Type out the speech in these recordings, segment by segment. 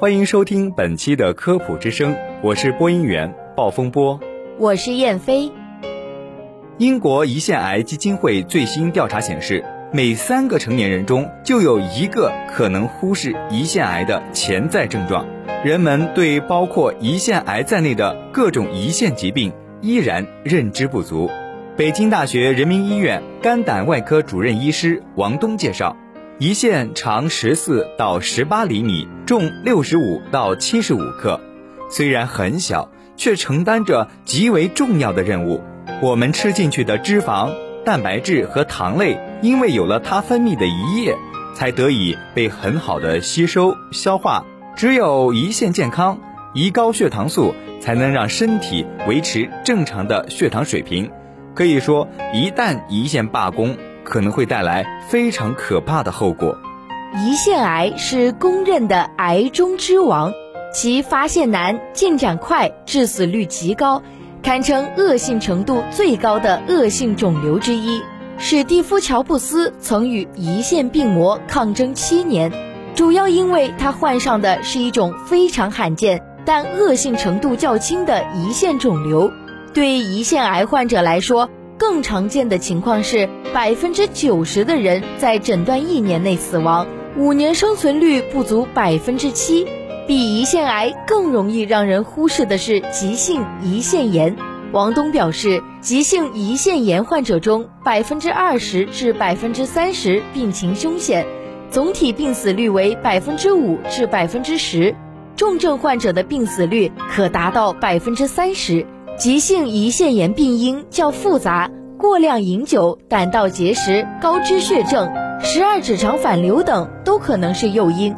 欢迎收听本期的《科普之声》，我是播音员暴风波。我是燕飞。英国胰腺癌基金会最新调查显示，每三个成年人中就有一个可能忽视胰腺癌的潜在症状。人们对包括胰腺癌在内的各种胰腺疾病依然认知不足。北京大学人民医院肝胆外科主任医师王东介绍。胰腺长十四到十八厘米，重六十五到七十五克，虽然很小，却承担着极为重要的任务。我们吃进去的脂肪、蛋白质和糖类，因为有了它分泌的胰液，才得以被很好的吸收消化。只有胰腺健康，胰高血糖素才能让身体维持正常的血糖水平。可以说，一旦胰腺罢工，可能会带来非常可怕的后果。胰腺癌是公认的癌中之王，其发现难、进展快、致死率极高，堪称恶性程度最高的恶性肿瘤之一。史蒂夫·乔布斯曾与胰腺病魔抗争七年，主要因为他患上的是一种非常罕见但恶性程度较轻的胰腺肿瘤。对胰腺癌患者来说，更常见的情况是，百分之九十的人在诊断一年内死亡，五年生存率不足百分之七。比胰腺癌更容易让人忽视的是急性胰腺炎。王东表示，急性胰腺炎患者中，百分之二十至百分之三十病情凶险，总体病死率为百分之五至百分之十，重症患者的病死率可达到百分之三十。急性胰腺炎病因较复杂，过量饮酒、胆道结石、高脂血症、十二指肠反流等都可能是诱因。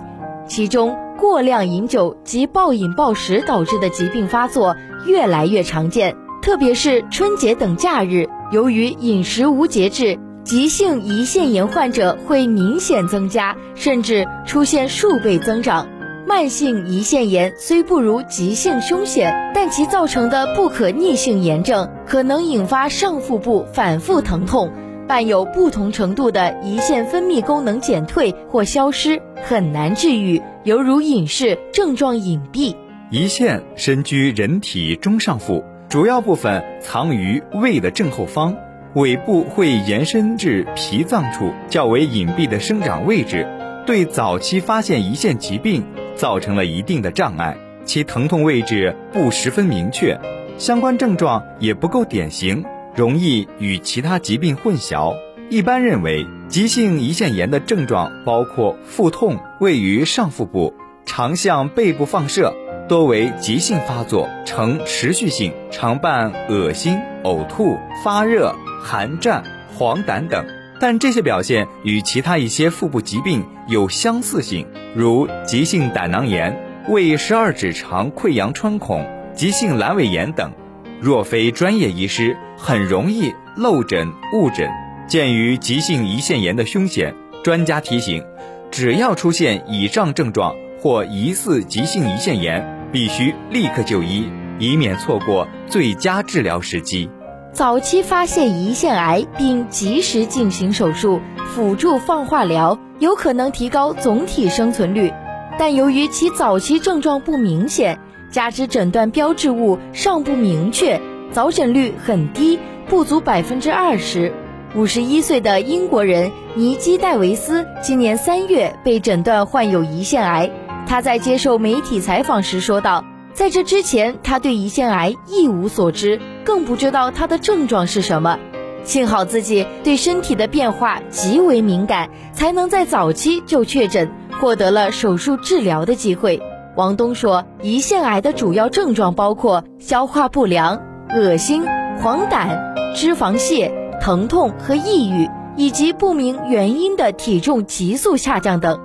其中，过量饮酒及暴饮暴食导致的疾病发作越来越常见，特别是春节等假日，由于饮食无节制，急性胰腺炎患者会明显增加，甚至出现数倍增长。慢性胰腺炎虽不如急性凶险，但其造成的不可逆性炎症可能引发上腹部反复疼痛，伴有不同程度的胰腺分泌功能减退或消失，很难治愈，犹如隐士，症状隐蔽。胰腺身居人体中上腹，主要部分藏于胃的正后方，尾部会延伸至脾脏处较为隐蔽的生长位置，对早期发现胰腺疾病。造成了一定的障碍，其疼痛位置不十分明确，相关症状也不够典型，容易与其他疾病混淆。一般认为，急性胰腺炎的症状包括腹痛，位于上腹部，常向背部放射，多为急性发作，呈持续性，常伴恶心、呕吐、发热、寒战、黄疸等。但这些表现与其他一些腹部疾病有相似性，如急性胆囊炎、胃十二指肠溃疡穿孔、急性阑尾炎等。若非专业医师，很容易漏诊误诊。鉴于急性胰腺炎的凶险，专家提醒：只要出现以上症状或疑似急性胰腺炎，必须立刻就医，以免错过最佳治疗时机。早期发现胰腺癌并及时进行手术辅助放化疗，有可能提高总体生存率。但由于其早期症状不明显，加之诊断标志物尚不明确，早诊率很低，不足百分之二十。五十一岁的英国人尼基戴维斯今年三月被诊断患有胰腺癌。他在接受媒体采访时说道。在这之前，他对胰腺癌一无所知，更不知道它的症状是什么。幸好自己对身体的变化极为敏感，才能在早期就确诊，获得了手术治疗的机会。王东说，胰腺癌的主要症状包括消化不良、恶心、黄疸、脂肪泻、疼痛和抑郁，以及不明原因的体重急速下降等。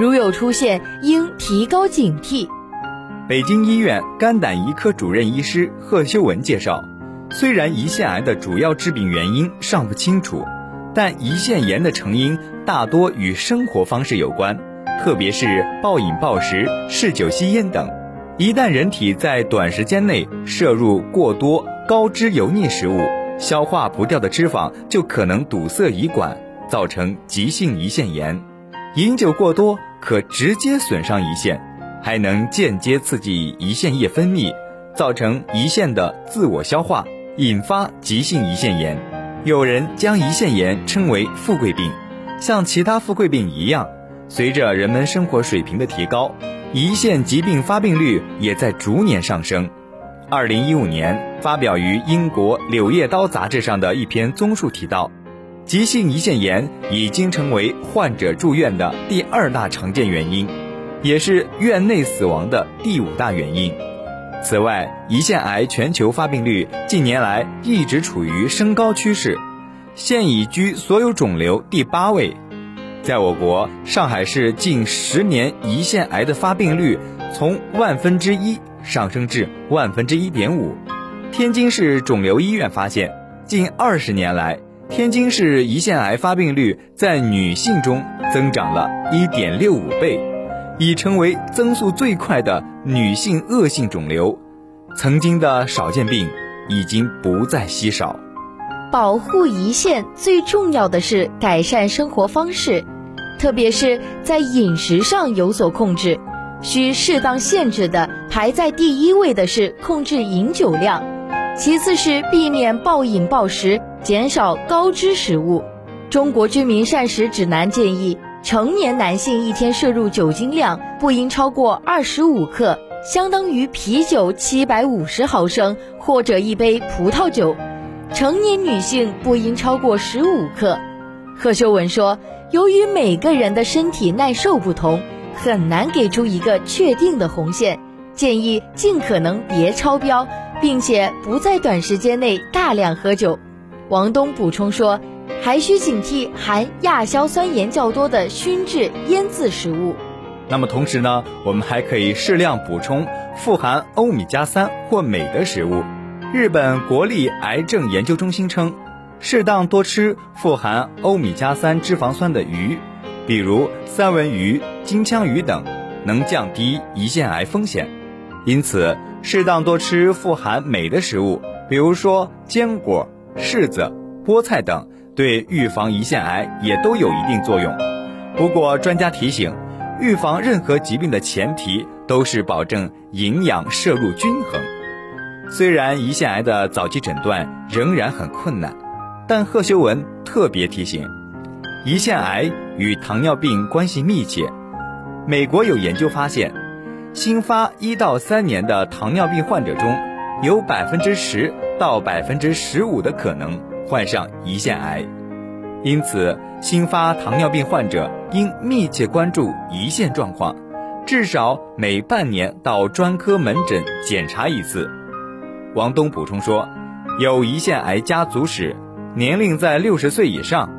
如有出现，应提高警惕。北京医院肝胆胰科主任医师贺修文介绍，虽然胰腺癌的主要致病原因尚不清楚，但胰腺炎的成因大多与生活方式有关，特别是暴饮暴食、嗜酒吸烟等。一旦人体在短时间内摄入过多高脂油腻食物，消化不掉的脂肪就可能堵塞胰管，造成急性胰腺炎。饮酒过多可直接损伤胰腺。还能间接刺激胰腺液分泌，造成胰腺的自我消化，引发急性胰腺炎。有人将胰腺炎称为“富贵病”，像其他富贵病一样，随着人们生活水平的提高，胰腺疾病发病率也在逐年上升。二零一五年发表于英国《柳叶刀》杂志上的一篇综述提到，急性胰腺炎已经成为患者住院的第二大常见原因。也是院内死亡的第五大原因。此外，胰腺癌全球发病率近年来一直处于升高趋势，现已居所有肿瘤第八位。在我国，上海市近十年胰腺癌的发病率从万分之一上升至万分之一点五。天津市肿瘤医院发现，近二十年来，天津市胰腺癌发病率在女性中增长了一点六五倍。已成为增速最快的女性恶性肿瘤，曾经的少见病已经不再稀少。保护胰腺最重要的是改善生活方式，特别是在饮食上有所控制，需适当限制的。排在第一位的是控制饮酒量，其次是避免暴饮暴食，减少高脂食物。中国居民膳食指南建议。成年男性一天摄入酒精量不应超过二十五克，相当于啤酒七百五十毫升或者一杯葡萄酒。成年女性不应超过十五克。贺修文说，由于每个人的身体耐受不同，很难给出一个确定的红线，建议尽可能别超标，并且不在短时间内大量喝酒。王东补充说。还需警惕含亚硝酸盐较多的熏制腌渍食物。那么同时呢，我们还可以适量补充富含欧米伽三或镁的食物。日本国立癌症研究中心称，适当多吃富含欧米伽三脂肪酸的鱼，比如三文鱼、金枪鱼等，能降低胰腺癌风险。因此，适当多吃富含镁的食物，比如说坚果、柿子、菠菜等。对预防胰腺癌也都有一定作用。不过，专家提醒，预防任何疾病的前提都是保证营养摄入均衡。虽然胰腺癌的早期诊断仍然很困难，但贺修文特别提醒，胰腺癌与糖尿病关系密切。美国有研究发现，新发一到三年的糖尿病患者中，有百分之十到百分之十五的可能。患上胰腺癌，因此新发糖尿病患者应密切关注胰腺状况，至少每半年到专科门诊检查一次。王东补充说，有胰腺癌家族史，年龄在六十岁以上，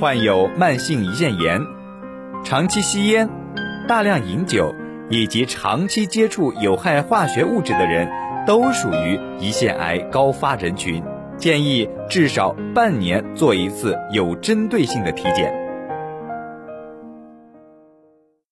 患有慢性胰腺炎，长期吸烟、大量饮酒以及长期接触有害化学物质的人，都属于胰腺癌高发人群。建议至少半年做一次有针对性的体检。